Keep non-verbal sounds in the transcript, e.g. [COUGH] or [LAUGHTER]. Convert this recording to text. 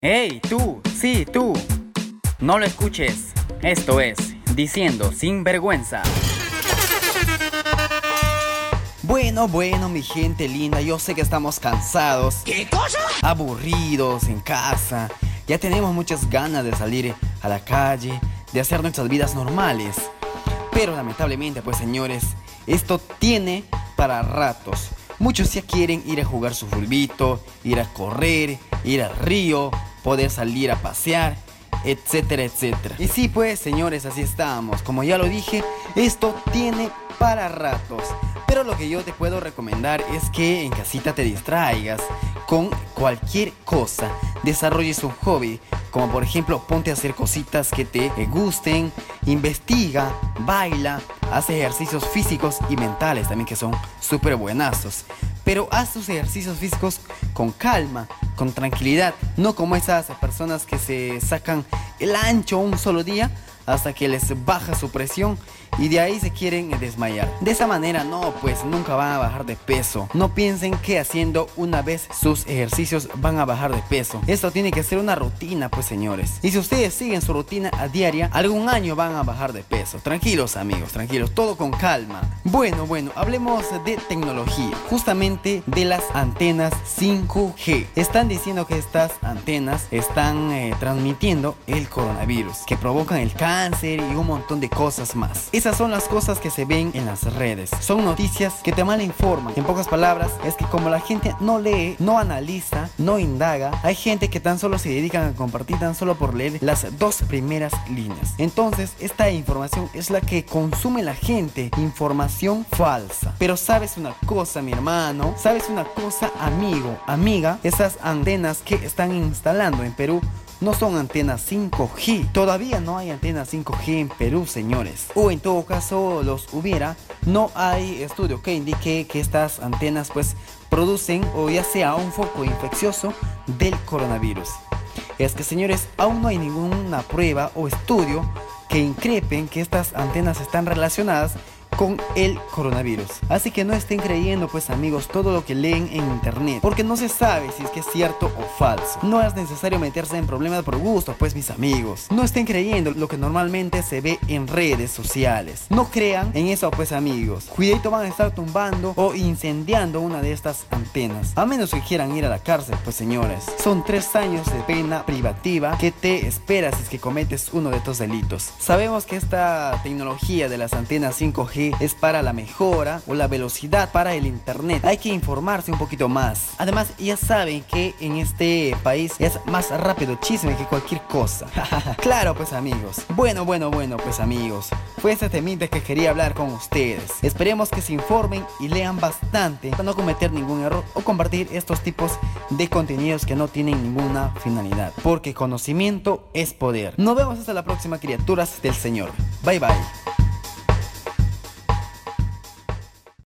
¡Hey, tú! Sí, tú. No lo escuches. Esto es Diciendo sin vergüenza. Bueno, bueno, mi gente linda, yo sé que estamos cansados. ¿Qué cosa? Aburridos en casa. Ya tenemos muchas ganas de salir a la calle, de hacer nuestras vidas normales. Pero lamentablemente, pues señores, esto tiene para ratos. Muchos ya quieren ir a jugar su fulbito, ir a correr, ir al río, poder salir a pasear, etcétera, etcétera. Y sí, pues señores, así estamos. Como ya lo dije, esto tiene para ratos. Pero lo que yo te puedo recomendar es que en casita te distraigas con cualquier cosa. Desarrolles un hobby, como por ejemplo ponte a hacer cositas que te gusten, investiga, baila, haz ejercicios físicos y mentales también que son súper buenazos. Pero haz tus ejercicios físicos con calma, con tranquilidad, no como esas personas que se sacan el ancho un solo día hasta que les baja su presión y de ahí se quieren desmayar. De esa manera no, pues nunca van a bajar de peso. No piensen que haciendo una vez sus ejercicios van a bajar de peso. Esto tiene que ser una rutina, pues señores. Y si ustedes siguen su rutina a diaria, algún año van a bajar de peso. Tranquilos amigos, tranquilos, todo con calma. Bueno, bueno, hablemos de tecnología, justamente de las antenas 5G. Están diciendo que estas antenas están eh, transmitiendo el coronavirus, que provocan el cáncer y un montón de cosas más. Esas son las cosas que se ven en las redes. Son noticias que te mal informan. En pocas palabras, es que como la gente no lee, no analiza, no indaga, hay gente que tan solo se dedican a compartir tan solo por leer las dos primeras líneas. Entonces, esta información es la que consume la gente, información falsa. Pero sabes una cosa, mi hermano, sabes una cosa, amigo, amiga, esas antenas que están instalando en Perú no son antenas 5G. Todavía no hay antenas 5G en Perú, señores. O en todo caso los hubiera. No hay estudio que indique que estas antenas pues producen o ya sea un foco infeccioso del coronavirus. Es que señores, aún no hay ninguna prueba o estudio que increpen que estas antenas están relacionadas con el coronavirus. Así que no estén creyendo, pues amigos, todo lo que leen en internet, porque no se sabe si es que es cierto o falso. No es necesario meterse en problemas por gusto, pues mis amigos. No estén creyendo lo que normalmente se ve en redes sociales. No crean en eso, pues amigos. Cuidado van a estar tumbando o incendiando una de estas antenas. A menos que quieran ir a la cárcel, pues señores. Son tres años de pena privativa que te esperas si es que cometes uno de estos delitos. Sabemos que esta tecnología de las antenas 5G es para la mejora o la velocidad para el internet. Hay que informarse un poquito más. Además, ya saben que en este país es más rápido chisme que cualquier cosa. [LAUGHS] claro, pues amigos. Bueno, bueno, bueno, pues amigos. Fue este temita que quería hablar con ustedes. Esperemos que se informen y lean bastante para no cometer ningún error o compartir estos tipos de contenidos que no tienen ninguna finalidad. Porque conocimiento es poder. Nos vemos hasta la próxima, criaturas del Señor. Bye bye.